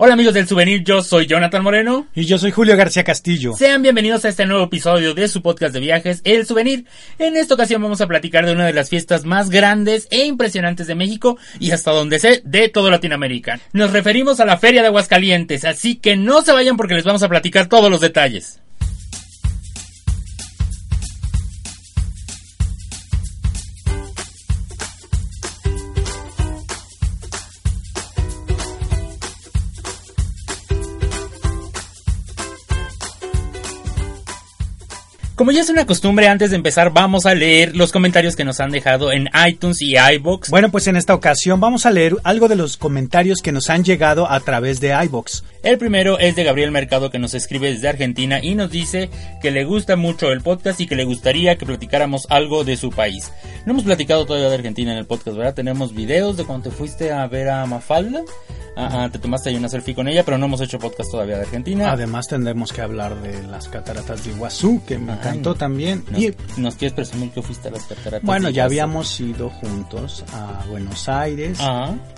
Hola amigos del souvenir, yo soy Jonathan Moreno. Y yo soy Julio García Castillo. Sean bienvenidos a este nuevo episodio de su podcast de viajes, El Souvenir. En esta ocasión vamos a platicar de una de las fiestas más grandes e impresionantes de México y hasta donde sé, de todo Latinoamérica. Nos referimos a la Feria de Aguascalientes, así que no se vayan porque les vamos a platicar todos los detalles. Como ya es una costumbre, antes de empezar vamos a leer los comentarios que nos han dejado en iTunes y iBox. Bueno, pues en esta ocasión vamos a leer algo de los comentarios que nos han llegado a través de iBox. El primero es de Gabriel Mercado que nos escribe desde Argentina y nos dice que le gusta mucho el podcast y que le gustaría que platicáramos algo de su país. No hemos platicado todavía de Argentina en el podcast, ¿verdad? Tenemos videos de cuando te fuiste a ver a Mafalda. Ah, ah, te tomaste ahí una selfie con ella, pero no hemos hecho podcast todavía de Argentina. Además tendremos que hablar de las cataratas de Iguazú, que me encantó no. también. ¿Nos, Y nos quieres presumir que fuiste a las cataratas? bueno, de ya habíamos ido juntos a Buenos Aires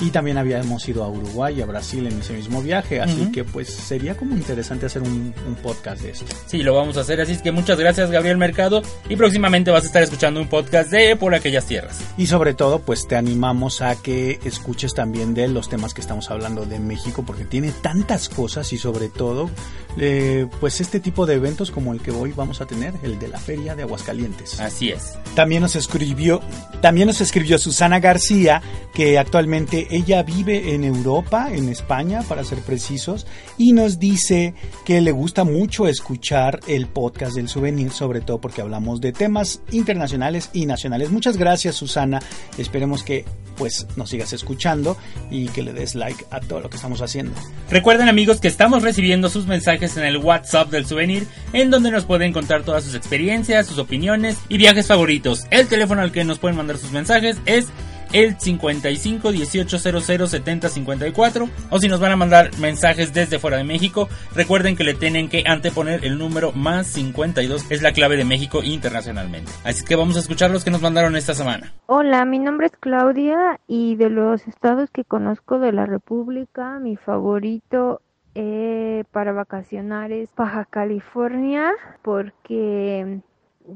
y también habíamos ido a Uruguay y a Brasil en ese mismo viaje, así que pues sería como interesante hacer un, un podcast de esto. sí, lo vamos a hacer, así es que muchas gracias Gabriel Mercado y próximamente vas a estar escuchando un podcast de Por aquellas tierras. Y sobre todo, pues te animamos a que escuches también de los temas que estamos hablando de México, porque tiene tantas cosas y sobre todo, eh, pues este tipo de eventos como el que hoy vamos a tener, el de la Feria de Aguascalientes. Así es. También nos escribió, también nos escribió Susana García, que actualmente ella vive en Europa, en España, para ser precisos, y nos dice que le gusta mucho escuchar el podcast del souvenir, sobre todo porque hablamos de temas internacionales y nacionales. Muchas gracias, Susana. Esperemos que pues nos sigas escuchando y que le des like a todo lo que estamos haciendo. Recuerden amigos que estamos recibiendo sus mensajes en el WhatsApp del souvenir, en donde nos pueden contar todas sus experiencias, sus opiniones y viajes favoritos. El teléfono al que nos pueden mandar sus mensajes es el 55 1800 70 54 o si nos van a mandar mensajes desde fuera de México recuerden que le tienen que anteponer el número más 52 es la clave de México internacionalmente. Así que vamos a escuchar los que nos mandaron esta semana. Hola, mi nombre es Claudia y de los estados que conozco de la República, mi favorito eh, para vacacionar es Baja California porque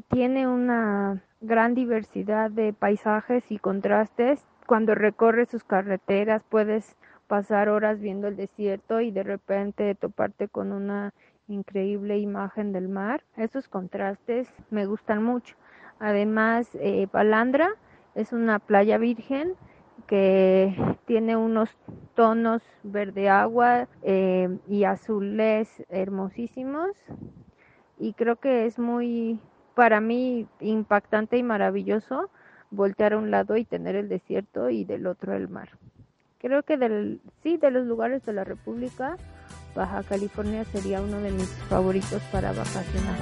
tiene una gran diversidad de paisajes y contrastes. Cuando recorres sus carreteras puedes pasar horas viendo el desierto y de repente toparte con una increíble imagen del mar. Esos contrastes me gustan mucho. Además, eh, Palandra es una playa virgen que tiene unos tonos verde agua eh, y azules hermosísimos y creo que es muy para mí impactante y maravilloso voltear a un lado y tener el desierto y del otro el mar. Creo que del sí de los lugares de la República Baja California sería uno de mis favoritos para vacacionar.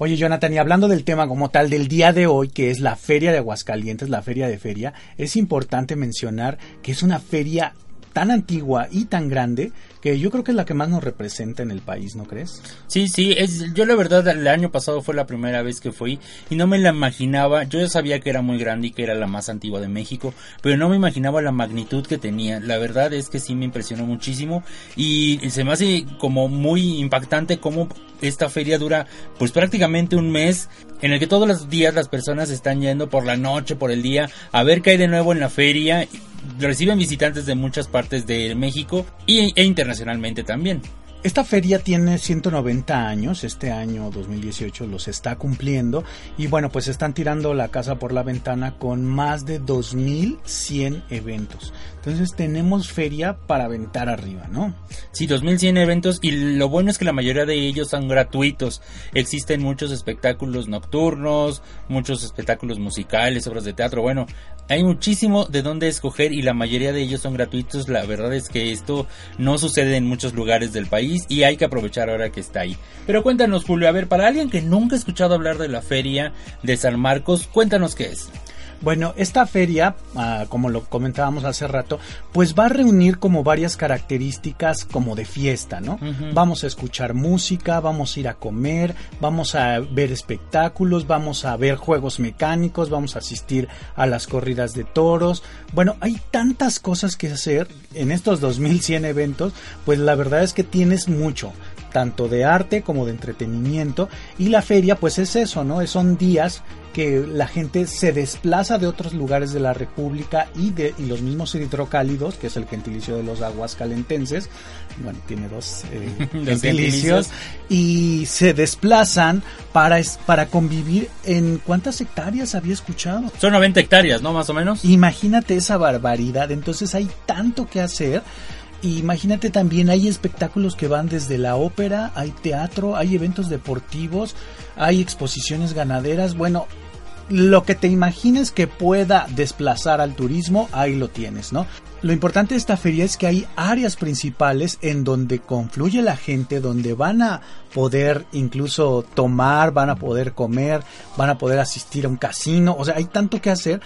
Oye, Jonathan, y hablando del tema como tal del día de hoy, que es la Feria de Aguascalientes, la Feria de Feria, es importante mencionar que es una feria tan antigua y tan grande que yo creo que es la que más nos representa en el país, ¿no crees? Sí, sí, es, yo la verdad el año pasado fue la primera vez que fui y no me la imaginaba, yo ya sabía que era muy grande y que era la más antigua de México, pero no me imaginaba la magnitud que tenía, la verdad es que sí me impresionó muchísimo y se me hace como muy impactante cómo esta feria dura pues prácticamente un mes en el que todos los días las personas están yendo por la noche, por el día, a ver qué hay de nuevo en la feria, reciben visitantes de muchas partes de México y, e internacionalmente también. Esta feria tiene 190 años, este año 2018 los está cumpliendo y bueno, pues están tirando la casa por la ventana con más de 2100 eventos. Entonces tenemos feria para aventar arriba, ¿no? Sí, 2100 eventos y lo bueno es que la mayoría de ellos son gratuitos. Existen muchos espectáculos nocturnos, muchos espectáculos musicales, obras de teatro. Bueno, hay muchísimo de dónde escoger y la mayoría de ellos son gratuitos. La verdad es que esto no sucede en muchos lugares del país y hay que aprovechar ahora que está ahí. Pero cuéntanos, Julio, a ver, para alguien que nunca ha escuchado hablar de la feria de San Marcos, cuéntanos qué es. Bueno, esta feria, ah, como lo comentábamos hace rato, pues va a reunir como varias características como de fiesta, ¿no? Vamos a escuchar música, vamos a ir a comer, vamos a ver espectáculos, vamos a ver juegos mecánicos, vamos a asistir a las corridas de toros. Bueno, hay tantas cosas que hacer en estos 2100 eventos, pues la verdad es que tienes mucho tanto de arte como de entretenimiento y la feria pues es eso, ¿no? Son días que la gente se desplaza de otros lugares de la República y de y los mismos hidrocálidos, que es el gentilicio de los aguas calentenses, bueno, tiene dos eh, gentilicios, y se desplazan para, es- para convivir en cuántas hectáreas había escuchado. Son 90 hectáreas, ¿no? Más o menos. Imagínate esa barbaridad, entonces hay tanto que hacer. Imagínate también, hay espectáculos que van desde la ópera, hay teatro, hay eventos deportivos, hay exposiciones ganaderas. Bueno, lo que te imagines que pueda desplazar al turismo, ahí lo tienes, ¿no? Lo importante de esta feria es que hay áreas principales en donde confluye la gente, donde van a poder incluso tomar, van a poder comer, van a poder asistir a un casino, o sea, hay tanto que hacer.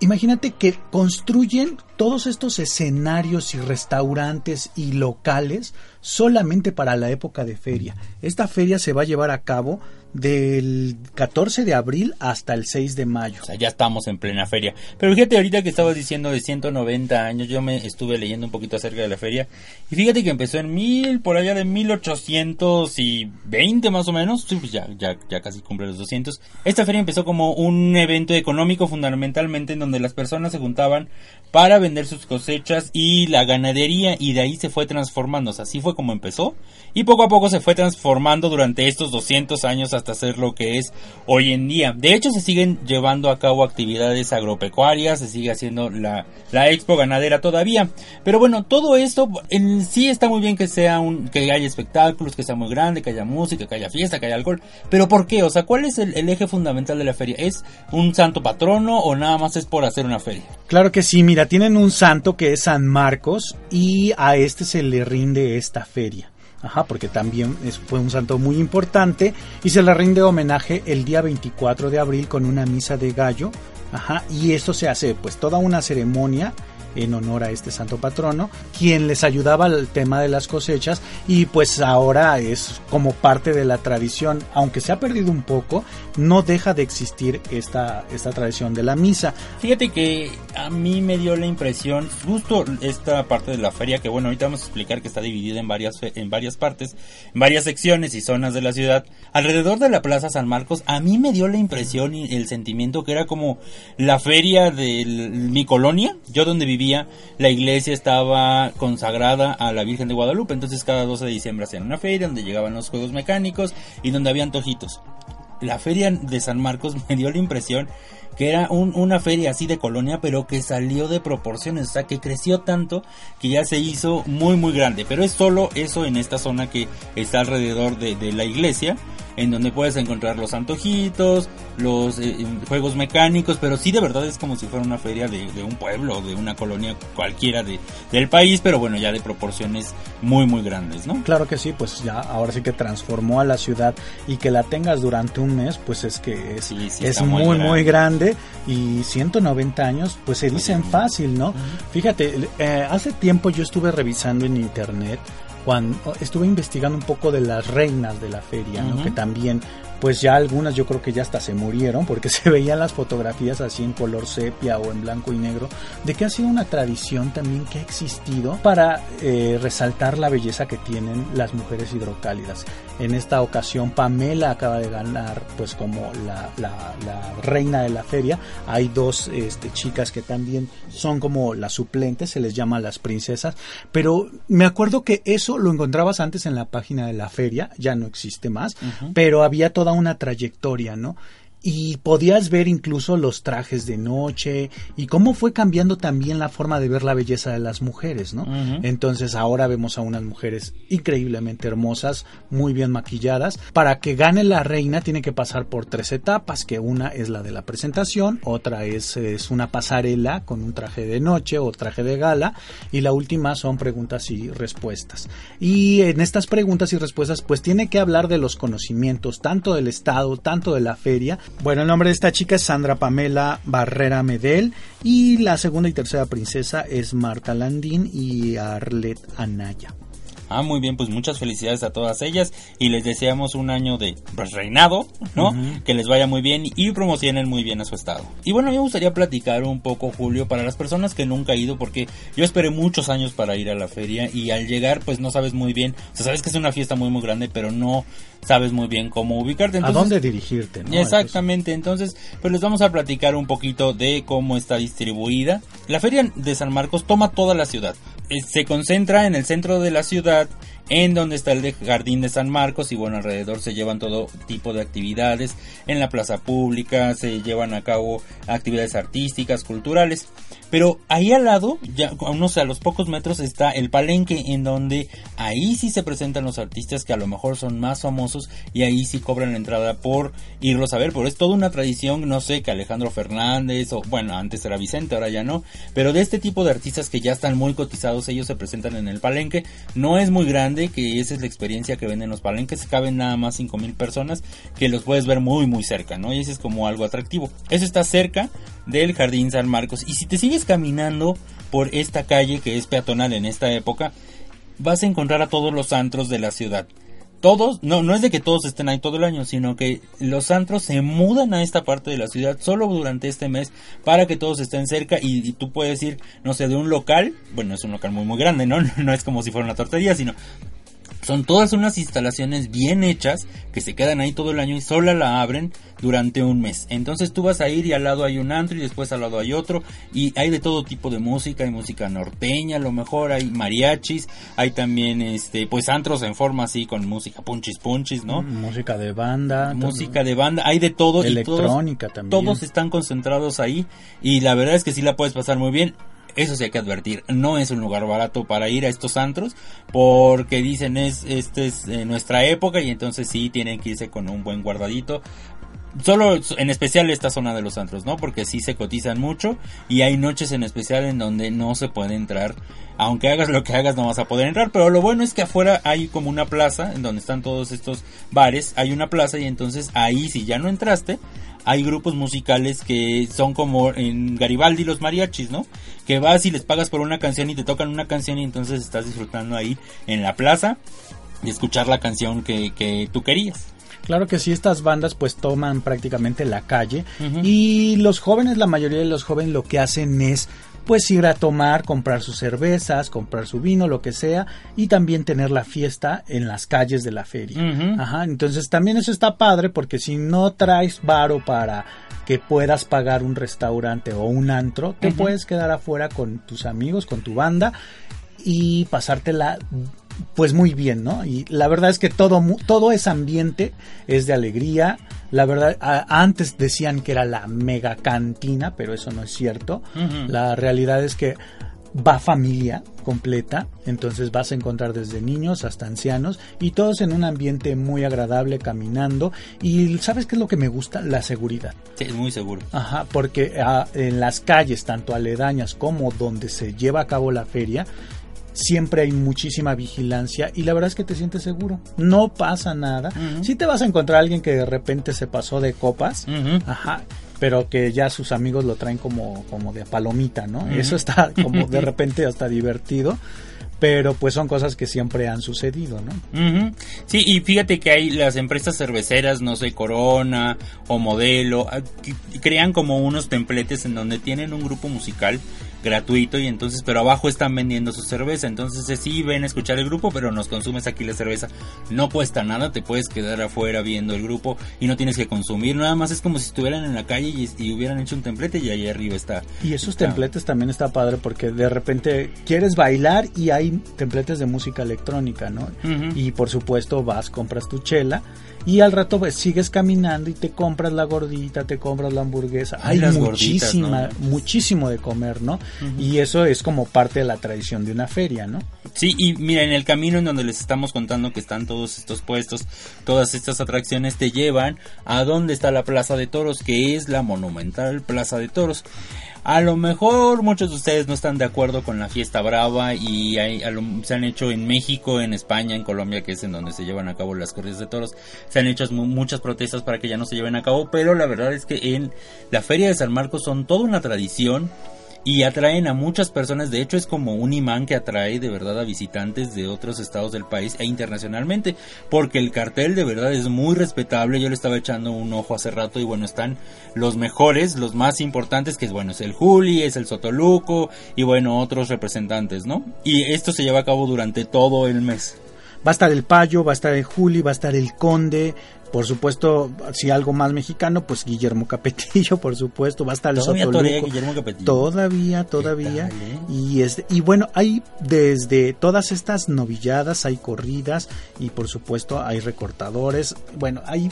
Imagínate que construyen todos estos escenarios y restaurantes y locales solamente para la época de feria. Esta feria se va a llevar a cabo del 14 de abril hasta el 6 de mayo. O sea, ya estamos en plena feria. Pero fíjate, ahorita que estabas diciendo de 190 años, yo me estuve leyendo un poquito acerca de la feria. Y fíjate que empezó en mil, por allá de 1820 más o menos. Sí, pues ya, ya, ya casi cumple los 200. Esta feria empezó como un evento económico fundamentalmente en donde las personas se juntaban para vender sus cosechas y la ganadería y de ahí se fue transformando. O sea, así fue como empezó. Y poco a poco se fue transformando durante estos 200 años hasta ser lo que es hoy en día. De hecho, se siguen llevando a cabo actividades agropecuarias, se sigue haciendo la, la expo ganadera todavía. Pero bueno, todo esto en sí está muy bien que sea un, que haya espectáculos, que sea muy grande, que haya música, que haya fiesta, que haya alcohol. Pero ¿por qué? O sea, ¿cuál es el, el eje fundamental de la feria? ¿Es un santo patrono o nada más es por hacer una feria? Claro que sí, mira, tienen un santo que es San Marcos y a este se le rinde esta feria. Ajá, porque también es- fue un santo muy importante y se le rinde homenaje el día 24 de abril con una misa de gallo. Ajá, y esto se hace pues toda una ceremonia en honor a este santo patrono, quien les ayudaba al tema de las cosechas y pues ahora es como parte de la tradición, aunque se ha perdido un poco, no deja de existir esta, esta tradición de la misa. Fíjate que a mí me dio la impresión, justo esta parte de la feria, que bueno, ahorita vamos a explicar que está dividida en varias, en varias partes, en varias secciones y zonas de la ciudad. Alrededor de la Plaza San Marcos, a mí me dio la impresión y el sentimiento que era como la feria de mi colonia, yo donde vivía, la iglesia estaba consagrada a la Virgen de Guadalupe, entonces cada 12 de diciembre hacían una feria donde llegaban los juegos mecánicos y donde había antojitos. La feria de San Marcos me dio la impresión que era un- una feria así de colonia, pero que salió de proporciones, o sea, que creció tanto que ya se hizo muy, muy grande. Pero es solo eso en esta zona que está alrededor de, de la iglesia, en donde puedes encontrar los antojitos, los eh, juegos mecánicos, pero sí de verdad es como si fuera una feria de, de un pueblo, de una colonia cualquiera de, del país, pero bueno, ya de proporciones muy, muy grandes, ¿no? Claro que sí, pues ya ahora sí que transformó a la ciudad y que la tengas durante un mes, pues es que es, Sí, sí, es muy, muy grande. Grande y 190 años, pues se dicen fácil, ¿no? Fíjate, eh, hace tiempo yo estuve revisando en internet cuando estuve investigando un poco de las reinas de la feria, ¿no? Que también, pues ya algunas yo creo que ya hasta se murieron porque se veían las fotografías así en color sepia o en blanco y negro, de que ha sido una tradición también que ha existido para eh, resaltar la belleza que tienen las mujeres hidrocálidas. En esta ocasión Pamela acaba de ganar pues como la, la- la reina de la feria. Hay dos este, chicas que también son como las suplentes, se les llama las princesas. Pero me acuerdo que eso lo encontrabas antes en la página de la feria, ya no existe más, pero había toda una trayectoria, ¿no? Y podías ver incluso los trajes de noche y cómo fue cambiando también la forma de ver la belleza de las mujeres, ¿no? Entonces ahora vemos a unas mujeres increíblemente hermosas, muy bien maquilladas. Para que gane la reina tiene que pasar por tres etapas, que una es la de la presentación, otra es, es una pasarela con un traje de noche o traje de gala y la última son preguntas y respuestas. Y en estas preguntas y respuestas pues tiene que hablar de los conocimientos tanto del Estado, tanto de la feria Bueno, el nombre de esta chica es Sandra Pamela Barrera Medel y la segunda y tercera princesa es Marta Landín y Arlet Anaya. Ah, muy bien, pues muchas felicidades a todas ellas y les deseamos un año de pues, reinado, ¿no? Que les vaya muy bien y promocionen muy bien a su estado. Y bueno, a mí me gustaría platicar un poco, Julio, para las personas que nunca han ido, porque yo esperé muchos años para ir a la feria y al llegar, pues no sabes muy bien, o sea, sabes que es una fiesta muy, muy grande, pero no sabes muy bien cómo ubicarte. ¿A dónde dirigirte? ¿no? Exactamente, entonces, pues les vamos a platicar un poquito de cómo está distribuida. La feria de San Marcos toma toda la ciudad. Eh, Se concentra en el centro de la ciudad, en donde está el jardín de San Marcos y bueno, alrededor se llevan todo tipo de actividades. En la plaza pública se llevan a cabo actividades artísticas, culturales. Pero ahí al lado, ya no sé, a los pocos metros está el palenque en donde ahí sí se presentan los artistas que a lo mejor son más famosos y ahí sí cobran la entrada por irlos a ver. Pero es toda una tradición, no sé, que Alejandro Fernández o bueno, antes era Vicente, ahora ya no. Pero de este tipo de artistas que ya están muy cotizados, ellos se presentan en el palenque. No es muy grande, que esa es la experiencia que ven en los palenques. Caben nada más 5000 personas que los puedes ver muy muy cerca, ¿no? Y eso es como algo atractivo. Eso está cerca del Jardín San Marcos. Y si te sigues caminando por esta calle que es peatonal en esta época, vas a encontrar a todos los antros de la ciudad. Todos, no, no es de que todos estén ahí todo el año, sino que los antros se mudan a esta parte de la ciudad solo durante este mes para que todos estén cerca y, y tú puedes ir, no sé, de un local, bueno, es un local muy muy grande, ¿no? No es como si fuera una tortería, sino son todas unas instalaciones bien hechas que se quedan ahí todo el año y solo la abren durante un mes. Entonces tú vas a ir y al lado hay un antro y después al lado hay otro y hay de todo tipo de música, hay música norteña, a lo mejor hay mariachis, hay también este pues antros en forma así con música punchis punchis, ¿no? Música de banda. Música de banda, hay de todo Electrónica y todos, también. todos están concentrados ahí y la verdad es que sí la puedes pasar muy bien. Eso sí hay que advertir, no es un lugar barato para ir a estos antros porque dicen es este es eh, nuestra época y entonces sí tienen que irse con un buen guardadito. Solo en especial esta zona de los antros, ¿no? Porque sí se cotizan mucho y hay noches en especial en donde no se puede entrar. Aunque hagas lo que hagas no vas a poder entrar, pero lo bueno es que afuera hay como una plaza en donde están todos estos bares, hay una plaza y entonces ahí si ya no entraste, hay grupos musicales que son como en Garibaldi los mariachis, ¿no? Que vas y les pagas por una canción y te tocan una canción y entonces estás disfrutando ahí en la plaza y escuchar la canción que, que tú querías. Claro que sí, estas bandas pues toman prácticamente la calle y los jóvenes, la mayoría de los jóvenes lo que hacen es pues ir a tomar, comprar sus cervezas, comprar su vino, lo que sea, y también tener la fiesta en las calles de la feria. Ajá, entonces también eso está padre porque si no traes varo para que puedas pagar un restaurante o un antro, te puedes quedar afuera con tus amigos, con tu banda y pasártela pues muy bien, ¿no? Y la verdad es que todo todo ese ambiente es de alegría. La verdad, a- antes decían que era la mega cantina, pero eso no es cierto. La realidad es que va familia completa, entonces vas a encontrar desde niños hasta ancianos y todos en un ambiente muy agradable caminando y ¿sabes qué es lo que me gusta? La seguridad. Sí, es muy seguro. Ajá, porque ah, en las calles, tanto aledañas como donde se lleva a cabo la feria, siempre hay muchísima vigilancia y la verdad es que te sientes seguro. No pasa nada. Si te vas a encontrar a alguien que de repente se pasó de copas, ajá, pero que ya sus amigos lo traen como, como de palomita, ¿no? Eso está como de repente hasta divertido. Pero pues son cosas que siempre han sucedido, ¿no? Sí, y fíjate que hay las empresas cerveceras, no sé, Corona o Modelo, ah, crean como unos templetes en donde tienen un grupo musical gratuito y entonces, pero abajo están vendiendo su cerveza, entonces eh, sí ven a escuchar el grupo, pero nos consumes aquí la cerveza, no cuesta nada, te puedes quedar afuera viendo el grupo y no tienes que consumir, nada más es como si estuvieran en la calle y, y hubieran hecho un templete y ahí arriba está. Y esos está- templetes también está padre porque de repente quieres bailar y hay templetes de música electrónica, ¿no? Y por supuesto vas, compras tu chela y al rato pues, sigues caminando y te compras la gordita, te compras la hamburguesa. Ay, Hay las gorditas, muchísima, ¿no? muchísimo de comer, ¿no? Y eso es como parte de la tradición de una feria, ¿no? Sí, y mira, en el camino en donde les estamos contando que están todos estos puestos, todas estas atracciones te llevan a donde está la Plaza de Toros, que es la monumental Plaza de Toros. A lo mejor muchos de ustedes no están de acuerdo con la fiesta brava y hay, lo- se han hecho en México, en España, en Colombia, que es en donde se llevan a cabo las corridas de toros, se han hecho mu- muchas protestas para que ya no se lleven a cabo, pero la verdad es que en la Feria de San Marcos son toda una tradición y atraen a muchas personas, de hecho es como un imán que atrae de verdad a visitantes de otros estados del país e internacionalmente, porque el cartel de verdad es muy respetable, yo le estaba echando un ojo hace rato y bueno, están los mejores, los más importantes, que es bueno, es el Juli, es el Sotoluco y bueno, otros representantes, ¿no? Y esto se lleva a cabo durante todo el mes. Va a estar el Payo, va a estar el Juli, va a estar el Conde, por supuesto, si algo más mexicano, pues Guillermo Capetillo, por supuesto, va a estar el Todavía Sotoluco. torea Guillermo Capetillo. Todavía, todavía. tal, eh? Y este, y bueno, hay desde todas estas novilladas, hay corridas y por supuesto hay recortadores. Bueno, hay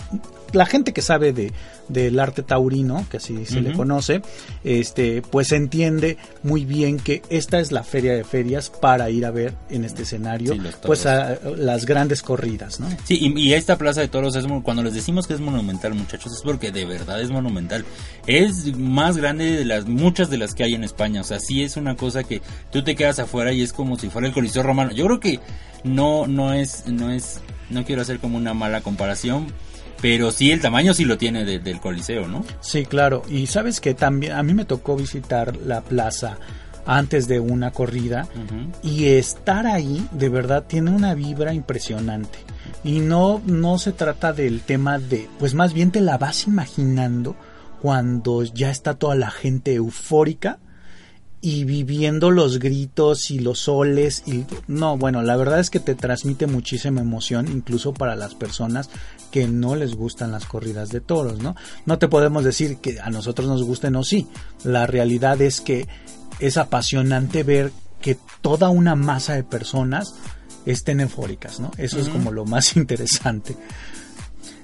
la gente que sabe de del arte taurino, que así se le conoce, este, pues entiende muy bien que esta es la feria de ferias para ir a ver en este escenario, Sí, pues a, las grandes corridas, ¿no? Sí, y, y esta plaza de toros es, cuando les decimos que es monumental, muchachos, es porque de verdad es monumental. Es más grande de las muchas de las que hay en España. O sea, sí es una cosa que tú te quedas afuera y es como si fuera el Coliseo Romano. Yo creo que no, no es, no es, no quiero hacer como una mala comparación, pero sí el tamaño sí lo tiene de- del Coliseo, ¿no? Sí, claro. Y sabes que también a mí me tocó visitar la plaza antes de una corrida y estar ahí de verdad tiene una vibra impresionante. Y no no se trata del tema de, pues más bien te la vas imaginando cuando ya está toda la gente eufórica y viviendo los gritos y los soles y no, bueno, la verdad es que te transmite muchísima emoción incluso para las personas que no les gustan las corridas de toros, ¿no? No te podemos decir que a nosotros nos gusten o sí. La realidad es que es apasionante ver que toda una masa de personas estén eufóricas, ¿no? Eso es como lo más interesante.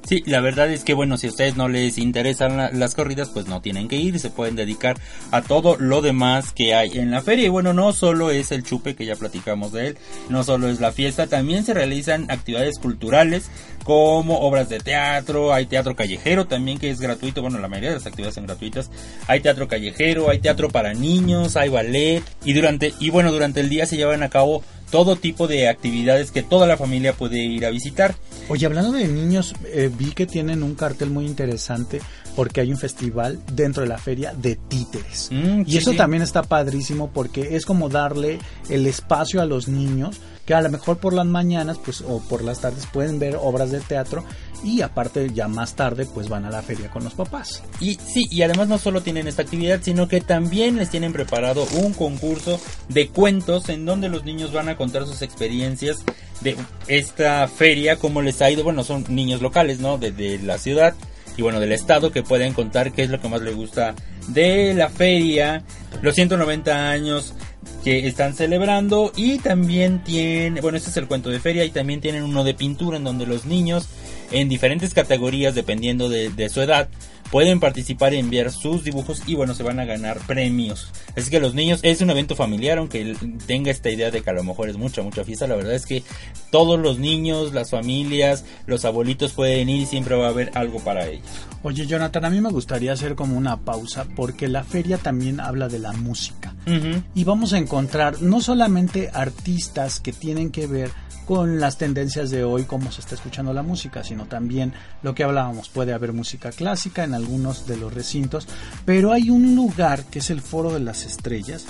Sí, la verdad es que bueno, si a ustedes no les interesan la- las corridas, pues no tienen que ir, se pueden dedicar a todo lo demás que hay en la feria. Y bueno, no solo es el chupe, que ya platicamos de él, no solo es la fiesta, también se realizan actividades culturales como obras de teatro, hay teatro callejero también que es gratuito, bueno, la mayoría de las actividades son gratuitas. Hay teatro callejero, hay teatro para niños, hay ballet y durante y bueno, durante el día se llevan a cabo todo tipo de actividades que toda la familia puede ir a visitar. Oye, hablando de niños, eh, vi que tienen un cartel muy interesante porque hay un festival dentro de la feria de títeres. Mm, y sí, eso sí. también está padrísimo porque es como darle el espacio a los niños que a lo mejor por las mañanas pues o por las tardes pueden ver obras de teatro y aparte ya más tarde pues van a la feria con los papás. Y sí, y además no solo tienen esta actividad, sino que también les tienen preparado un concurso de cuentos en donde los niños van a contar sus experiencias de esta feria, cómo les ha ido. Bueno, son niños locales, ¿no? De, de la ciudad y bueno, del estado que pueden contar qué es lo que más les gusta de la feria, los 190 años que están celebrando y también tiene, bueno, este es el cuento de feria y también tienen uno de pintura en donde los niños en diferentes categorías dependiendo de, de su edad pueden participar y enviar sus dibujos y bueno se van a ganar premios. Así que los niños es un evento familiar aunque tenga esta idea de que a lo mejor es mucha mucha fiesta la verdad es que todos los niños las familias los abuelitos pueden ir y siempre va a haber algo para ellos. Oye, Jonathan, a mí me gustaría hacer como una pausa porque la feria también habla de la música. Y vamos a encontrar no solamente artistas que tienen que ver con las tendencias de hoy, cómo se está escuchando la música, sino también lo que hablábamos, puede haber música clásica en algunos de los recintos, pero hay un lugar que es el Foro de las Estrellas,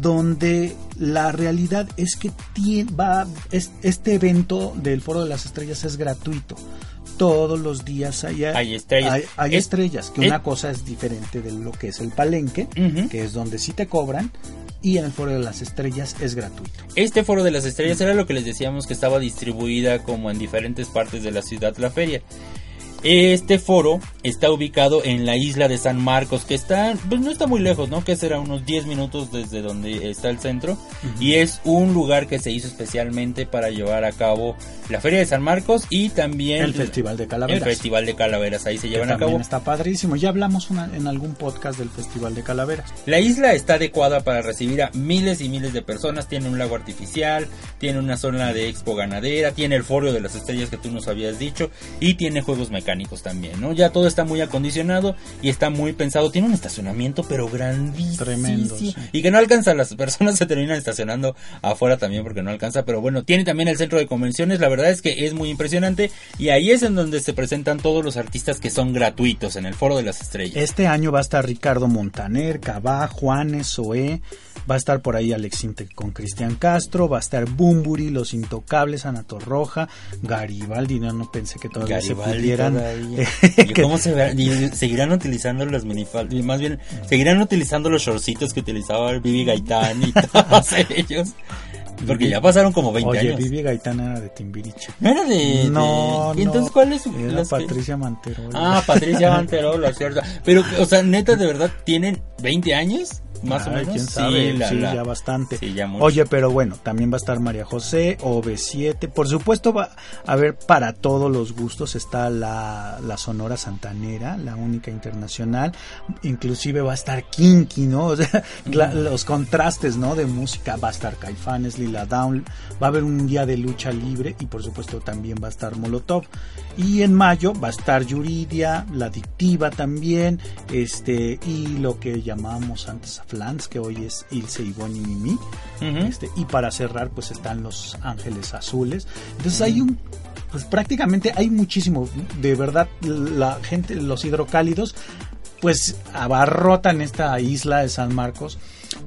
donde la realidad es que tie- va, es- este evento del Foro de las Estrellas es gratuito. Todos los días hay, Hay estrellas. hay, hay Es- estrellas, que es- una cosa es diferente de lo que es el palenque, que es donde sí te cobran, y en el Foro de las Estrellas es gratuito. Este foro de las estrellas era lo que les decíamos que estaba distribuida como en diferentes partes de la ciudad la feria. Este foro está ubicado en la isla de San Marcos, que está, pues no está muy lejos, ¿no? Que será unos 10 minutos desde donde está el centro. Y es un lugar que se hizo especialmente para llevar a cabo la feria de San Marcos y también El Festival de Calaveras. El Festival de Calaveras, ahí se que llevan a también cabo. está padrísimo. Ya hablamos una- en algún podcast del Festival de Calaveras. La isla está adecuada para recibir a miles y miles de personas. Tiene un lago artificial, tiene una zona de expo ganadera, tiene el foro de las estrellas que tú nos habías dicho y tiene juegos mecánicos. Mecánicos también, ¿no? Ya todo está muy acondicionado y está muy pensado. Tiene un estacionamiento, pero grandísimo. Tremendo, sí. Y que no alcanza, las personas se terminan estacionando afuera también porque no alcanza, pero bueno, tiene también el centro de convenciones, la verdad es que es muy impresionante y ahí es en donde se presentan todos los artistas que son gratuitos en el Foro de las Estrellas. Este año va a estar Ricardo Montaner, Cabá, Juanes, Zoé, va a estar por ahí Alex Inte con Cristian Castro, va a estar Bumburi, Los Intocables, Ana Torroja, Garibaldi, no, no pensé que todavía se Garibaldi pudieran. todavía. ¿Y cómo se verá? Y seguirán utilizando las minifaldas? Más bien, seguirán utilizando los shortcitos que utilizaba Vivi Gaitán y todos ellos. Porque ya pasaron como 20 Oye, años. Vivi Gaitán era de Timbiriche. No era de. No, de- ¿Y entonces no. cuál es? Era las que- Patricia Manterola. Ah, Patricia Manterola, cierto. Pero, o sea, neta, de verdad, ¿tienen 20 años? Más o menos. quién sabe, la- sí, la- ya bastante. Sí, ya mucho. Oye, pero bueno, también va a estar María José, OV7, por supuesto va a haber para todos los gustos, está la, la Sonora Santanera, la única internacional, inclusive va a estar Kinky, ¿no? O sea, la- los contrastes, ¿no? De música, va a estar Caifanes, Lila Down, va a haber un día de lucha libre y por supuesto también va a estar Molotov. Y en mayo va a estar Yuridia, La Adictiva también, este, y lo que llamábamos antes a Flans, que hoy es Ilse, Ivonne y Mimi. Ujú. Este, y para cerrar, pues están los Ángeles Azules. Entonces hay un, pues prácticamente hay muchísimo, de verdad, la gente, los hidrocálidos, pues abarrotan esta isla de San Marcos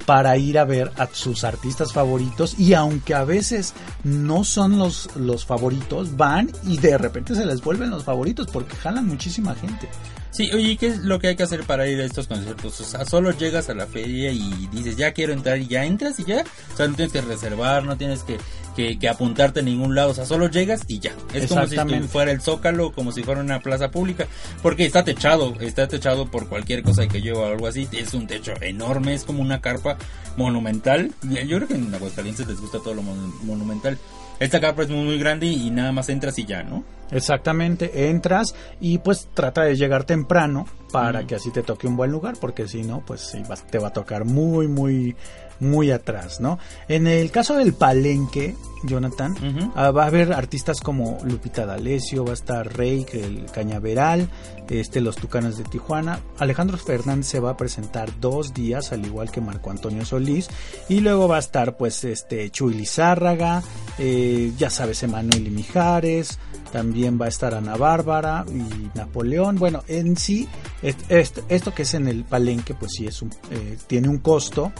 para ir a ver a sus artistas favoritos y aunque a veces no son los, los favoritos, van y de repente se les vuelven los favoritos porque jalan muchísima gente. Sí, oye, ¿qué es lo que hay que hacer para ir a estos conciertos? O sea, solo llegas a la feria y dices, ya quiero entrar y ya entras y ya. O sea, no tienes que reservar, no tienes que, que, que apuntarte a ningún lado. O sea, solo llegas y ya. Es como si estu- fuera el Zócalo, como si fuera una plaza pública. Porque está techado, está techado por cualquier cosa que lleva o algo así. Es un techo enorme, es como una carpa monumental. Yo creo que en Aguascalientes les gusta todo lo mon- monumental. Esta carpa es muy, muy grande y nada más entras y ya, ¿no? Exactamente, entras y pues trata de llegar temprano para Mm. que así te toque un buen lugar, porque si no, pues sí, te va a tocar muy, muy, muy atrás, ¿no? En el caso del palenque, Jonathan, ah, va a haber artistas como Lupita D'Alessio, va a estar Rey, el Cañaveral, este, los Tucanes de Tijuana. Alejandro Fernández se va a presentar dos días, al igual que Marco Antonio Solís, y luego va a estar pues este Chuy Lizárraga, eh, ya sabes, Emanuel y Mijares, también va a estar Ana Bárbara y Napoleón. Bueno, en sí, est- est- esto que es en el palenque, pues sí es un, eh, tiene un costo,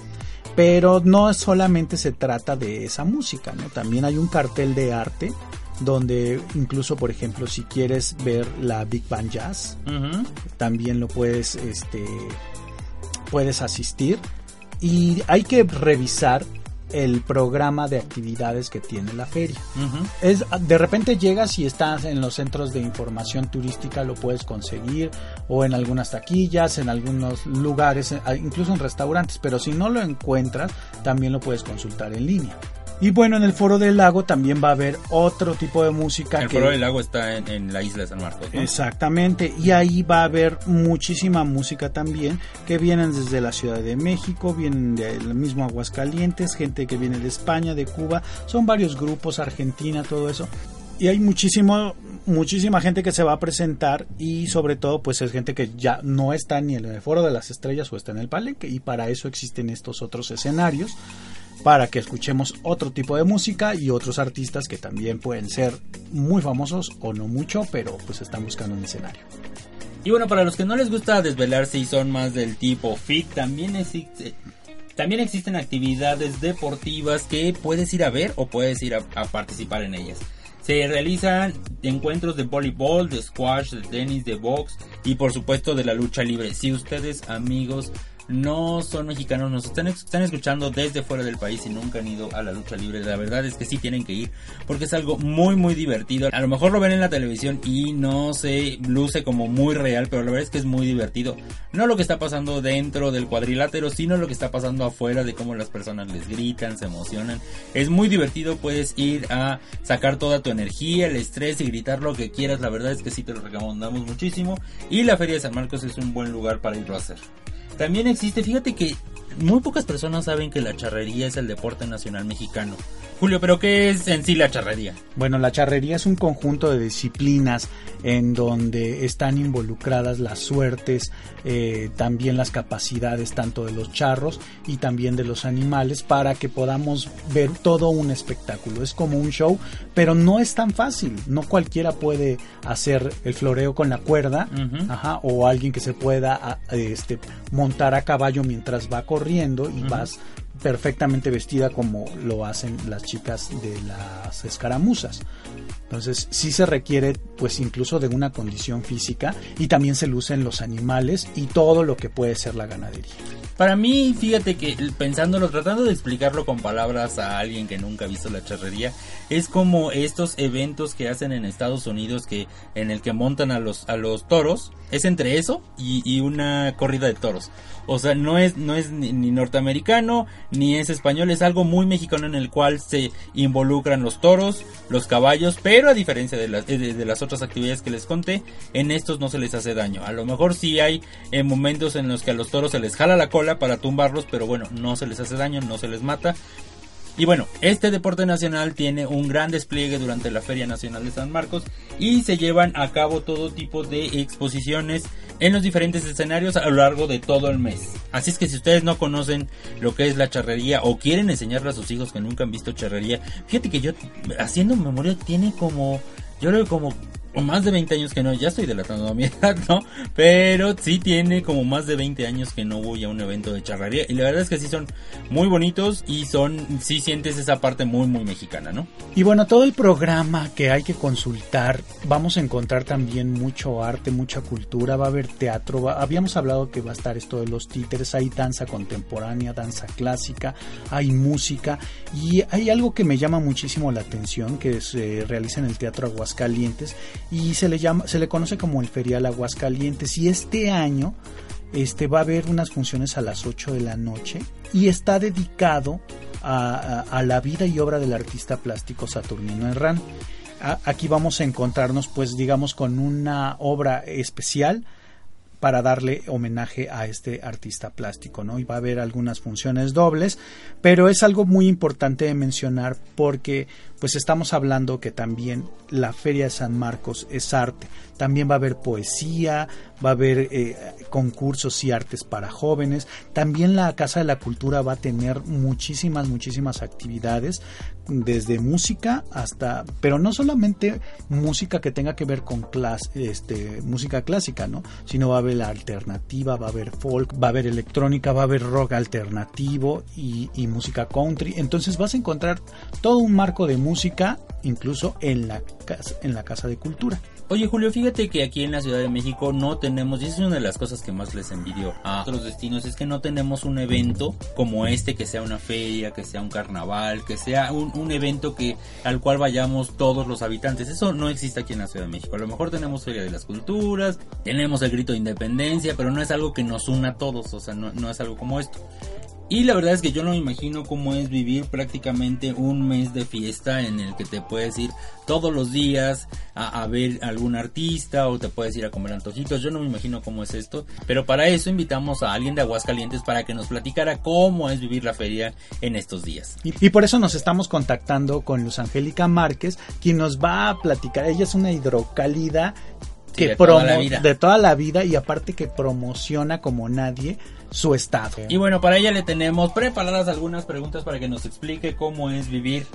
pero no solamente se trata de esa música, ¿no? También hay un cartel de arte donde incluso, por ejemplo, si quieres ver la Big Band Jazz, también lo puedes, este, puedes asistir y hay que revisar el programa de actividades que tiene la feria. Es, de repente llegas y estás en los centros de información turística, lo puedes conseguir, o en algunas taquillas, en algunos lugares, eh, incluso en restaurantes, pero si no lo encuentras, también lo puedes consultar en línea. Y bueno, en el Foro del Lago también va a haber otro tipo de música El que... Foro del Lago está en, en la isla de San Marcos, ¿no? Exactamente, y ahí va a haber muchísima música también que vienen desde la Ciudad de México, vienen del mismo Aguascalientes, gente que viene de España, de Cuba, son varios grupos, Argentina, todo eso. Y hay muchísimo, muchísima gente que se va a presentar y sobre todo pues es gente que ya no está ni en el Foro de las Estrellas o está en el Palenque y para eso existen estos otros escenarios para que escuchemos otro tipo de música y otros artistas que también pueden ser muy famosos o no mucho, pero pues están buscando un escenario. Y bueno, para los que no les gusta desvelarse y son más del tipo fit, también existe... También existen actividades deportivas que puedes ir a ver o puedes ir a, a participar en ellas. Se realizan encuentros de voleibol, de squash, de tenis, de box y por supuesto de la lucha libre. Si ustedes amigos no son mexicanos, nos están, escuchando desde fuera del país y nunca han ido a la lucha libre, la verdad es que sí tienen que ir porque es algo muy muy divertido. A lo mejor lo ven en la televisión y no se luce como muy real, pero la verdad es que es muy divertido. No lo que está pasando dentro del cuadrilátero, sino lo que está pasando afuera de cómo las personas les gritan, se emocionan. Es muy divertido, puedes ir a sacar toda tu energía, el estrés y gritar lo que quieras. La verdad es que sí te lo recomendamos muchísimo y la Feria de San Marcos es un buen lugar para irlo a hacer. También existe, fíjate que muy pocas personas saben que la charrería es el deporte nacional mexicano. Julio, pero ¿qué es en sí la charrería? Bueno, la charrería es un conjunto de disciplinas en donde están involucradas las suertes, eh, también las capacidades tanto de los charros y también de los animales para que podamos ver todo un espectáculo. Es como un show, pero no es tan fácil. No cualquiera puede hacer el floreo con la cuerda ajá, o alguien que se pueda este, montar a caballo mientras va corriendo y vas perfectamente vestida como lo hacen las chicas de las escaramuzas. Entonces sí se requiere pues incluso de una condición física y también se lucen los animales y todo lo que puede ser la ganadería. Para mí, fíjate que pensándolo, tratando de explicarlo con palabras a alguien que nunca ha visto la charrería, es como estos eventos que hacen en Estados Unidos que en el que montan a los a los toros, es entre eso y, y una corrida de toros. O sea, no es no es ni, ni norteamericano ni es español, es algo muy mexicano en el cual se involucran los toros, los caballos, pero a diferencia de las de las otras actividades que les conté, en estos no se les hace daño. A lo mejor sí hay eh, momentos en los que a los toros se les jala la cola para tumbarlos, pero bueno, no se les hace daño, no se les mata. Y bueno, este deporte nacional tiene un gran despliegue durante la Feria Nacional de San Marcos y se llevan a cabo todo tipo de exposiciones en los diferentes escenarios a lo largo de todo el mes. Así es que si ustedes no conocen lo que es la charrería o quieren enseñarle a sus hijos que nunca han visto charrería, fíjate que yo haciendo memoria tiene como, yo creo que como más de 20 años que no, ya estoy delatando a mi edad, ¿no? Pero sí tiene como más de 20 años que no voy a un evento de charrería. Y la verdad es que sí son muy bonitos y son, sí sientes esa parte muy, muy mexicana, ¿no? Y bueno, todo el programa que hay que consultar, vamos a encontrar también mucho arte, mucha cultura, va a haber teatro, va- habíamos hablado que va a estar esto de los títeres, hay danza contemporánea, danza clásica, hay música y hay algo que me llama muchísimo la atención que se realiza en el Teatro Aguascalientes y se le llama se le conoce como el Ferial Aguascalientes y este año este va a haber unas funciones a las 8 de la noche y está dedicado a, a- la vida y obra del artista plástico Saturnino Herrán. Aquí vamos a encontrarnos pues digamos con una obra especial para darle homenaje a este artista plástico, ¿no? Y va a haber algunas funciones dobles, pero es algo muy importante de mencionar porque pues estamos hablando que también la Feria de San Marcos es arte. También va a haber poesía, va a haber eh, concursos y artes para jóvenes. También la Casa de la Cultura va a tener muchísimas, muchísimas actividades, desde música hasta, pero no solamente música que tenga que ver con clas, este, música clásica, ¿no? Sino va a haber la alternativa, va a haber folk, va a haber electrónica, va a haber rock alternativo y, y música country. Entonces vas a encontrar todo un marco de música, incluso en la en la casa de cultura. Oye Julio, fíjate que aquí en la Ciudad de México no tenemos, y esa es una de las cosas que más les envidio a otros destinos, es que no tenemos un evento como este, que sea una feria, que sea un carnaval, que sea un, un evento que al cual vayamos todos los habitantes. Eso no existe aquí en la Ciudad de México. A lo mejor tenemos Feria de las Culturas, tenemos el grito de independencia, pero no es algo que nos una a todos, o sea, no, no es algo como esto. Y la verdad es que yo no me imagino cómo es vivir prácticamente un mes de fiesta en el que te puedes ir todos los días a, a ver algún artista o te puedes ir a comer antojitos. Yo no me imagino cómo es esto. Pero para eso invitamos a alguien de Aguascalientes para que nos platicara cómo es vivir la feria en estos días. Y, y por eso nos estamos contactando con Luz Angélica Márquez, quien nos va a platicar. Ella es una hidrocálida Sí, que de toda la vida. de toda la vida y aparte que promociona como nadie su estado. Y bueno, para ella le tenemos preparadas algunas preguntas para que nos explique cómo es vivir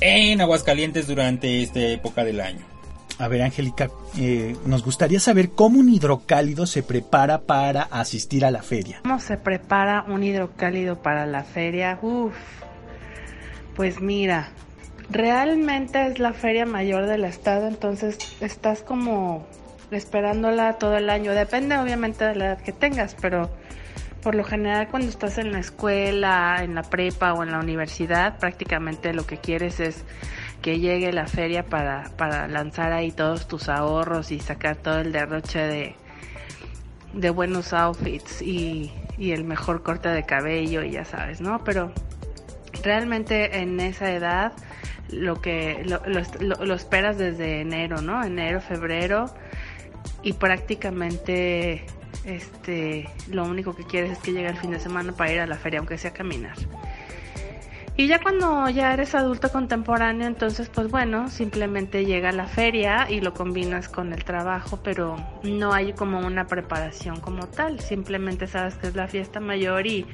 en Aguascalientes durante esta época del año. A ver, Angélica, eh, nos gustaría saber cómo un hidrocálido se prepara para asistir a la feria. ¿Cómo se prepara un hidrocálido para la feria? Uf, pues mira, realmente es la feria mayor del estado, entonces estás como esperándola todo el año. Depende obviamente de la edad que tengas, pero por lo general cuando estás en la escuela, en la prepa o en la universidad, prácticamente lo que quieres es que llegue la feria para, para lanzar ahí todos tus ahorros y sacar todo el derroche de, de buenos outfits y, y el mejor corte de cabello y ya sabes, ¿no? Pero realmente en esa edad lo que lo, lo, lo- esperas desde enero, ¿no? Enero, febrero y prácticamente este, lo único que quieres es que llegue el fin de semana para ir a la feria, aunque sea caminar. Y ya cuando ya eres adulto contemporáneo, entonces pues bueno, simplemente llega a la feria y lo combinas con el trabajo, pero no hay como una preparación como tal, simplemente sabes que es la fiesta mayor y,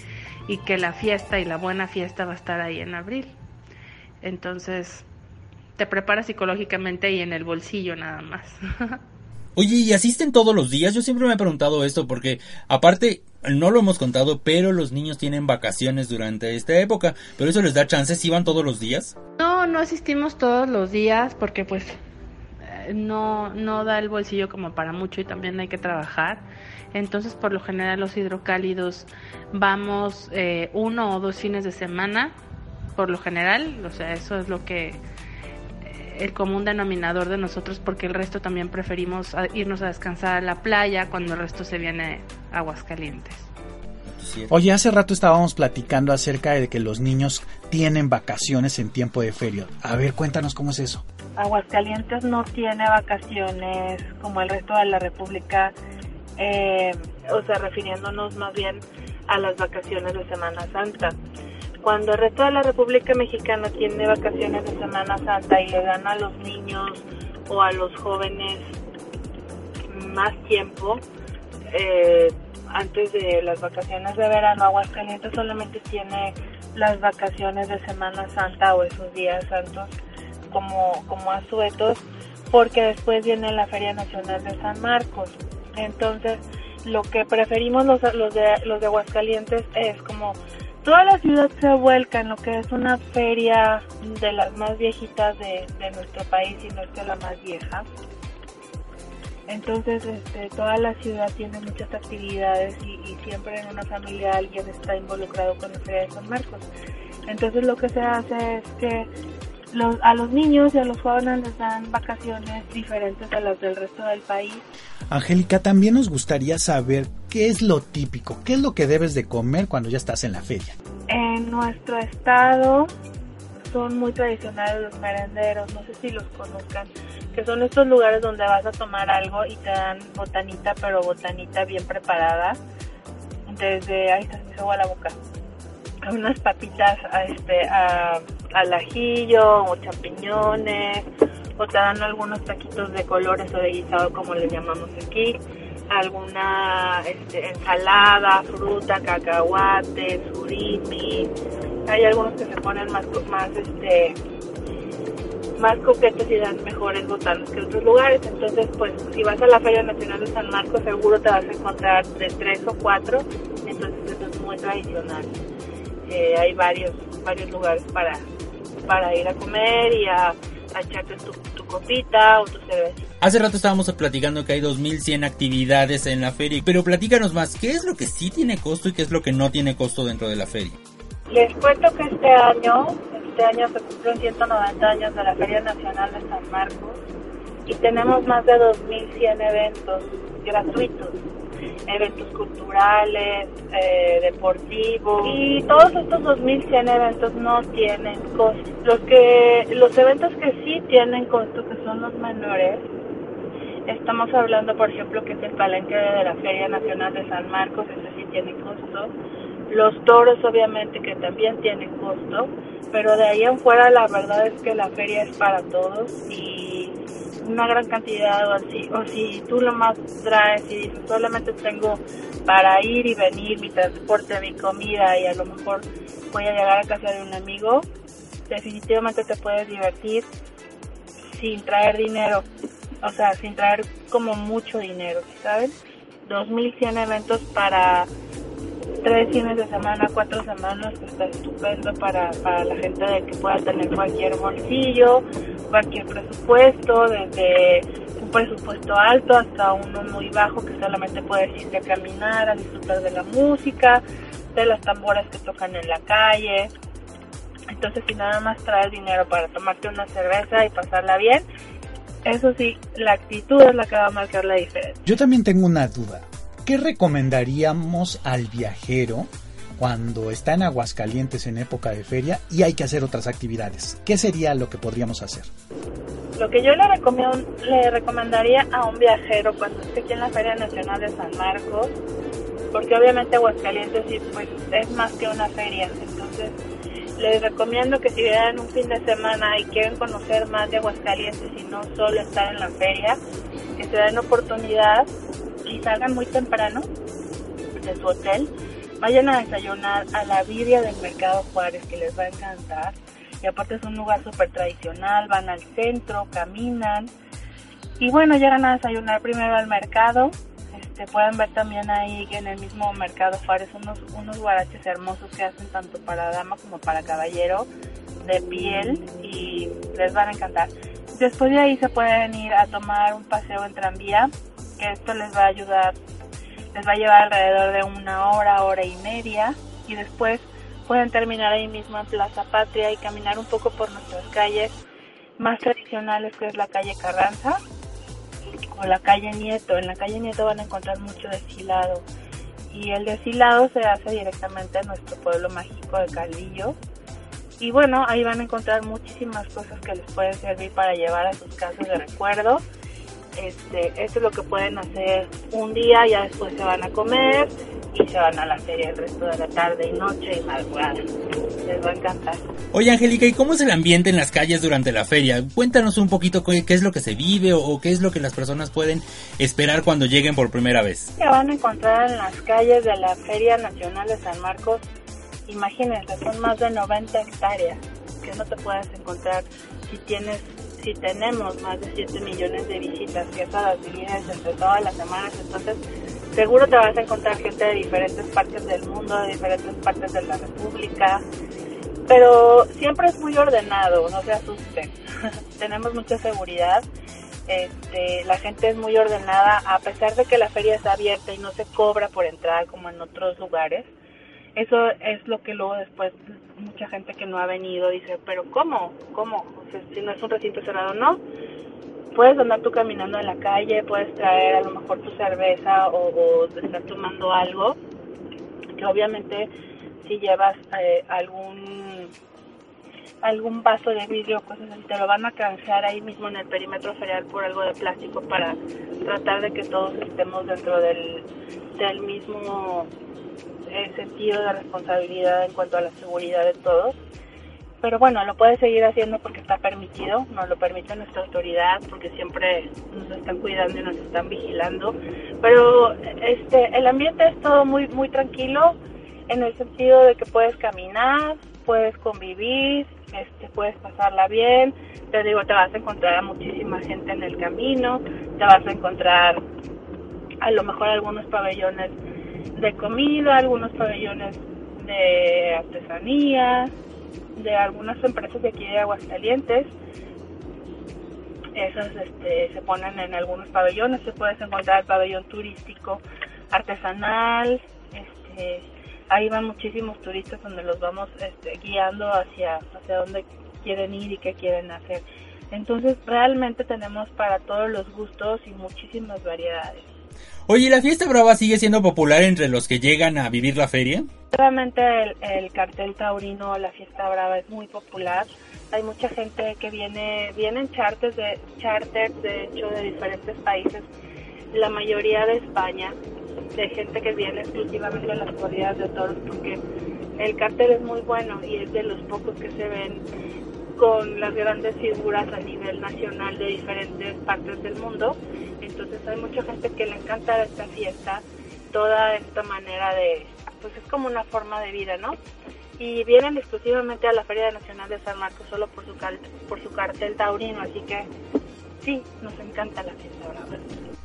y que la fiesta y la buena fiesta va a estar ahí en abril. Entonces te preparas psicológicamente y en el bolsillo nada más. Oye, ¿y asisten todos los días? Yo siempre me he preguntado esto porque aparte no lo hemos contado, pero los niños tienen vacaciones durante esta época, pero eso les da chances si van todos los días. No, no asistimos todos los días porque pues eh, no, no da el bolsillo como para mucho y también hay que trabajar. Entonces, por lo general, los hidrocálidos vamos eh, uno o dos fines de semana, por lo general, o sea, eso es lo que el común denominador de nosotros porque el resto también preferimos irnos a descansar a la playa cuando el resto se viene a Aguascalientes. Oye, hace rato estábamos platicando acerca de que los niños tienen vacaciones en tiempo de feria. A ver, cuéntanos cómo es eso. Aguascalientes no tiene vacaciones como el resto de la República, eh, o sea, refiriéndonos más bien a las vacaciones de Semana Santa cuando el resto de la República Mexicana tiene vacaciones de Semana Santa y le dan a los niños o a los jóvenes más tiempo, eh, antes de las vacaciones de verano, Aguascalientes solamente tiene las vacaciones de Semana Santa o esos días santos como, como asuetos, porque después viene la Feria Nacional de San Marcos. Entonces, lo que preferimos los, los, de, los de Aguascalientes es como toda la ciudad se vuelca en lo que es una feria de las más viejitas de, nuestro país y no es que la más vieja. Entonces, este, toda la ciudad tiene muchas actividades y, siempre en una familia alguien está involucrado con la Feria de San Marcos. Entonces, lo que se hace es que a los niños y a los jóvenes les dan vacaciones diferentes a las del resto del país. Angélica, también nos gustaría saber qué es lo típico, qué es lo que debes de comer cuando ya estás en la feria. En nuestro estado son muy tradicionales los merenderos, no sé si los conozcan, que son estos lugares donde vas a tomar algo y te dan botanita, pero botanita bien preparada, desde, ahí se me a la boca, unas papitas a este, a al ajillo o champiñones, o te dan algunos taquitos de colores o de guisado como le llamamos aquí, alguna este, ensalada, fruta, cacahuate, surimi, hay algunos que se ponen más, más este más coquetos y dan mejores botanos que otros lugares. Entonces, pues, si vas a la Feria Nacional de San Marcos, seguro te vas a encontrar de tres o cuatro. Entonces, eso es muy tradicional. Eh, hay varios, varios lugares para, para ir a comer y a, echarte tu, copita o tu cerveza. Hace rato estábamos platicando que hay 2100 actividades en la feria, pero platícanos más, ¿qué es lo que sí tiene costo y qué es lo que no tiene costo dentro de la feria? Les cuento que este año, este año se cumplen 190 años de la Feria Nacional de San Marcos y tenemos más de 2100 eventos gratuitos eventos culturales, eh, deportivos y todos estos 2100 eventos no tienen costo. Los que los eventos que sí tienen costo, que son los menores, estamos hablando, por ejemplo, que es el palenque de la Feria Nacional de San Marcos, ese sí tiene costo. Los toros, obviamente, que también tienen costo, pero de ahí en fuera la verdad es que la feria es para todos y una gran cantidad o así, o si tú lo más traes y dices solamente tengo para ir y venir mi transporte, mi comida y a lo mejor voy a llegar a casa de un amigo, definitivamente te puedes divertir sin traer dinero, o sea, sin traer como mucho dinero, ¿sabes? 2100 eventos para tres fines de semana, cuatro semanas, pues está estupendo para, para la gente de que pueda tener cualquier bolsillo, cualquier presupuesto, desde un presupuesto alto hasta uno muy bajo que solamente puedes irte a caminar, a disfrutar de la música, de las tamboras que tocan en la calle. Entonces si nada más traes dinero para tomarte una cerveza y pasarla bien, eso sí, la actitud es la que va a marcar la diferencia. Yo también tengo una duda. ¿Qué recomendaríamos al viajero cuando está en Aguascalientes en época de feria y hay que hacer otras actividades? ¿Qué sería lo que podríamos hacer? Lo que yo le, le recomendaría a un viajero cuando esté aquí en la Feria Nacional de San Marcos, porque obviamente Aguascalientes pues, es más que una feria, entonces les recomiendo que si vienen un fin de semana y quieren conocer más de Aguascalientes y no solo estar en la feria, que se den oportunidad y salgan muy temprano de su hotel, vayan a desayunar a la birria del Mercado Juárez, que les va a encantar. Y aparte es un lugar súper tradicional, van al centro, caminan. Y bueno, llegan a desayunar primero al mercado. Este, pueden ver también ahí en el mismo Mercado Juárez unos, unos guaraches hermosos que hacen tanto para dama como para caballero de piel y les van a encantar. Después de ahí se pueden ir a tomar un paseo en tranvía, que esto les va a ayudar, les va a llevar alrededor de una hora, hora y media, y después pueden terminar ahí mismo en Plaza Patria y caminar un poco por nuestras calles más tradicionales, que es la calle Carranza o la calle Nieto. En la calle Nieto van a encontrar mucho desfilado, y el desfilado se hace directamente en nuestro pueblo mágico de Calvillo. Y bueno, ahí van a encontrar muchísimas cosas que les pueden servir para llevar a sus casas de recuerdo. Este, esto es lo que pueden hacer un día, ya después se van a comer y se van a la feria el resto de la tarde y noche y madrugada. Les va a encantar. Oye, Angélica, ¿y cómo es el ambiente en las calles durante la feria? Cuéntanos un poquito qué, qué es lo que se vive o, o qué es lo que las personas pueden esperar cuando lleguen por primera vez. que van a encontrar en las calles de la Feria Nacional de San Marcos, imagínense, son más de 90 hectáreas que no te puedes encontrar si tienes, si tenemos más de 7 millones de visitas, que eso las divides entre todas las semanas, entonces seguro te vas a encontrar gente de diferentes partes del mundo, de diferentes partes de la República, pero siempre es muy ordenado, no se asusten. Tenemos mucha seguridad. Este, la gente es muy ordenada, a pesar de que la feria está abierta y no se cobra por entrar como en otros lugares. Eso es lo que luego después mucha gente que no ha venido dice, pero ¿cómo? ¿Cómo? O sea, si no es un recinto cerrado, no. Puedes andar tú caminando en la calle, puedes traer a lo mejor tu cerveza o, o estar tomando algo, que obviamente si llevas eh, algún algún vaso de vidrio o cosas así, te lo van a canjear ahí mismo en el perímetro ferial por algo de plástico para tratar de que todos estemos dentro del, del mismo eh, sentido de responsabilidad en cuanto a la seguridad de todos. Pero bueno, lo puedes seguir haciendo porque está permitido, nos lo permite nuestra autoridad, porque siempre nos están cuidando y nos están vigilando. Pero este, el ambiente es todo muy, muy tranquilo, en el sentido de que puedes caminar, puedes convivir, este, puedes pasarla bien. Te digo, te vas a encontrar a muchísima gente en el camino, te vas a encontrar a lo mejor algunos pabellones de comida, algunos pabellones de artesanía, de algunas empresas de aquí de Aguascalientes. Esas este, se ponen en algunos pabellones, se puedes encontrar el pabellón turístico artesanal, este, ahí van muchísimos turistas donde los vamos este, guiando hacia, hacia dónde quieren ir y qué quieren hacer. Entonces realmente tenemos para todos los gustos y muchísimas variedades. Oye, ¿la fiesta brava sigue siendo popular entre los que llegan a vivir la feria? Realmente el, el cartel taurino, la fiesta brava es muy popular. Hay mucha gente que viene, vienen charters de, charters de hecho de diferentes países, la mayoría de España, de gente que viene exclusivamente a las corridas de toros porque el cartel es muy bueno y es de los pocos que se ven con las grandes figuras a nivel nacional de diferentes partes del mundo. Entonces hay mucha gente que le encanta esta fiesta, toda esta manera de, pues es como una forma de vida, ¿no? Y vienen exclusivamente a la Feria Nacional de San Marcos solo por su, cal- por su cartel taurino, así que sí, nos encanta la fiesta brava.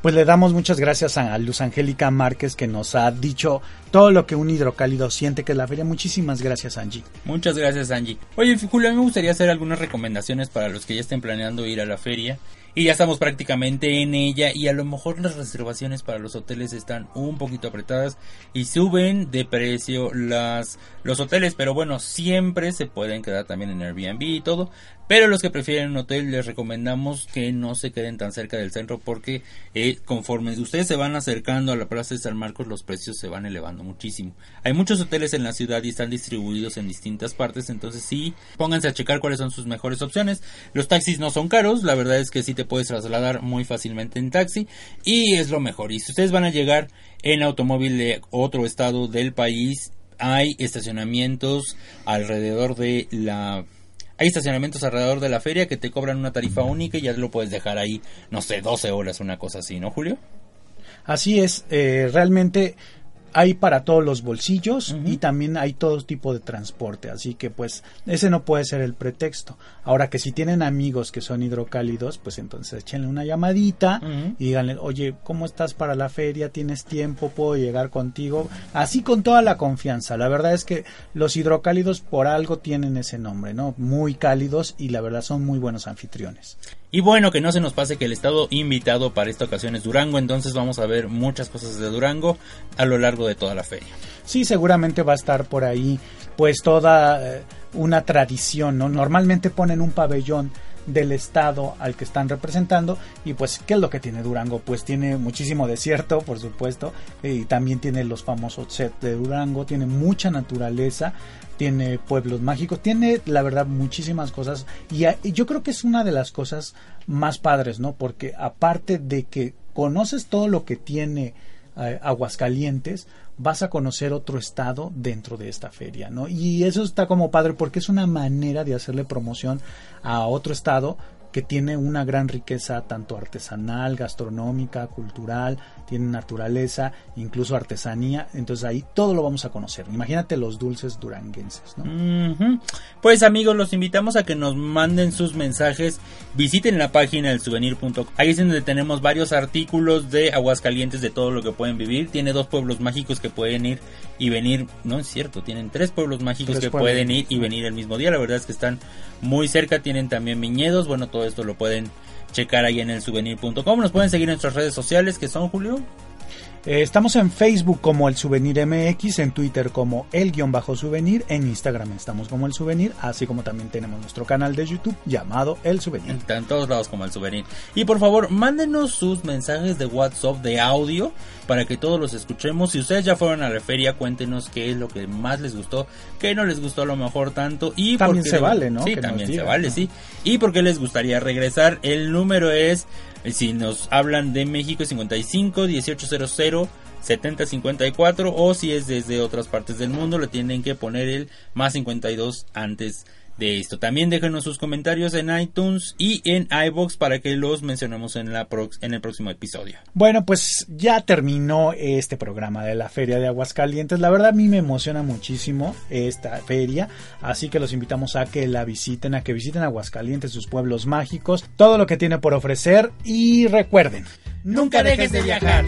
Pues le damos muchas gracias a Luz Angélica Márquez que nos ha dicho todo lo que un hidrocálido siente que es la feria. Muchísimas gracias, Angie. Muchas gracias, Angie. Oye, Julio, a mí me gustaría hacer algunas recomendaciones para los que ya estén planeando ir a la feria. Y ya estamos prácticamente en ella y a lo mejor las reservaciones para los hoteles están un poquito apretadas y suben de precio las los hoteles, pero bueno, siempre se pueden quedar también en Airbnb y todo, pero los que prefieren un hotel les recomendamos que no se queden tan cerca del centro porque eh, conforme ustedes se van acercando a la Plaza de San Marcos los precios se van elevando muchísimo. Hay muchos hoteles en la ciudad y están distribuidos en distintas partes, entonces sí, pónganse a checar cuáles son sus mejores opciones. Los taxis no son caros, la verdad es que sí te puedes trasladar muy fácilmente en taxi y es lo mejor. Y si ustedes van a llegar en automóvil de otro estado del país, hay estacionamientos alrededor de la hay estacionamientos alrededor de la feria que te cobran una tarifa única y ya lo puedes dejar ahí, no sé, 12 horas, una cosa así, ¿no, Julio? Así es, eh, realmente hay para todos los bolsillos y también hay todo tipo de transporte, así que pues ese no puede ser el pretexto. Ahora que si tienen amigos que son hidrocálidos, pues entonces échenle una llamadita y díganle, oye, ¿cómo estás para la feria? ¿Tienes tiempo? ¿Puedo llegar contigo? Así con toda la confianza. La verdad es que los hidrocálidos por algo tienen ese nombre, ¿no? Muy cálidos y la verdad son muy buenos anfitriones. Y bueno, que no se nos pase que el estado invitado para esta ocasión es Durango, entonces vamos a ver muchas cosas de Durango a lo largo de toda la feria. Sí, seguramente va a estar por ahí pues toda eh, una tradición, ¿no? Normalmente ponen un pabellón del estado al que están representando y pues qué es lo que tiene Durango pues tiene muchísimo desierto por supuesto y también tiene los famosos sets de Durango tiene mucha naturaleza tiene pueblos mágicos, tiene la verdad muchísimas cosas y, yo creo que es una de las cosas más padres, ¿no? Porque aparte de que conoces todo lo que tiene eh, Aguascalientes, vas a conocer otro estado dentro de esta feria, ¿no? Y eso está como padre porque es una manera de hacerle promoción a otro estado que tiene una gran riqueza tanto artesanal, gastronómica, cultural, tiene naturaleza, incluso artesanía, entonces ahí todo lo vamos a conocer. Imagínate los dulces duranguenses, ¿no? Pues amigos, los invitamos a que nos manden sus mensajes, visiten la página del souvenir.com. Ahí es donde tenemos varios artículos de Aguascalientes de todo lo que pueden vivir. Tiene dos pueblos mágicos que pueden ir y venir, no es cierto, tienen tres pueblos mágicos que pueden ir y venir el mismo día. La verdad es que están muy cerca, tienen también viñedos, bueno, todo esto lo pueden checar ahí en el souvenir.com. Nos pueden seguir en nuestras redes sociales que son Julio. Eh, estamos en Facebook como el Souvenir MX, en Twitter como el guion bajo souvenir, en Instagram estamos como el souvenir, así como también tenemos nuestro canal de YouTube llamado El Souvenir. Está en todos lados como el souvenir. Y por favor, mándenos sus mensajes de WhatsApp de audio para que todos los escuchemos. Si ustedes ya fueron a la feria, cuéntenos qué es lo que más les gustó, qué no les gustó a lo mejor tanto. Y también se vale, ¿no? Sí, también se vale, sí. Y por qué les gustaría regresar. El número es si nos hablan de México 55 1800 7054 o si es desde otras partes del mundo le tienen que poner el más 52 antes de esto. También déjenos sus comentarios en iTunes y en iBox para que los mencionemos en, la en el próximo episodio. Bueno, pues ya terminó este programa de la Feria de Aguascalientes. La verdad a mí me emociona muchísimo esta feria, así que los invitamos a que la visiten, a que visiten Aguascalientes, sus pueblos mágicos, todo lo que tiene por ofrecer y recuerden, nunca dejes de viajar.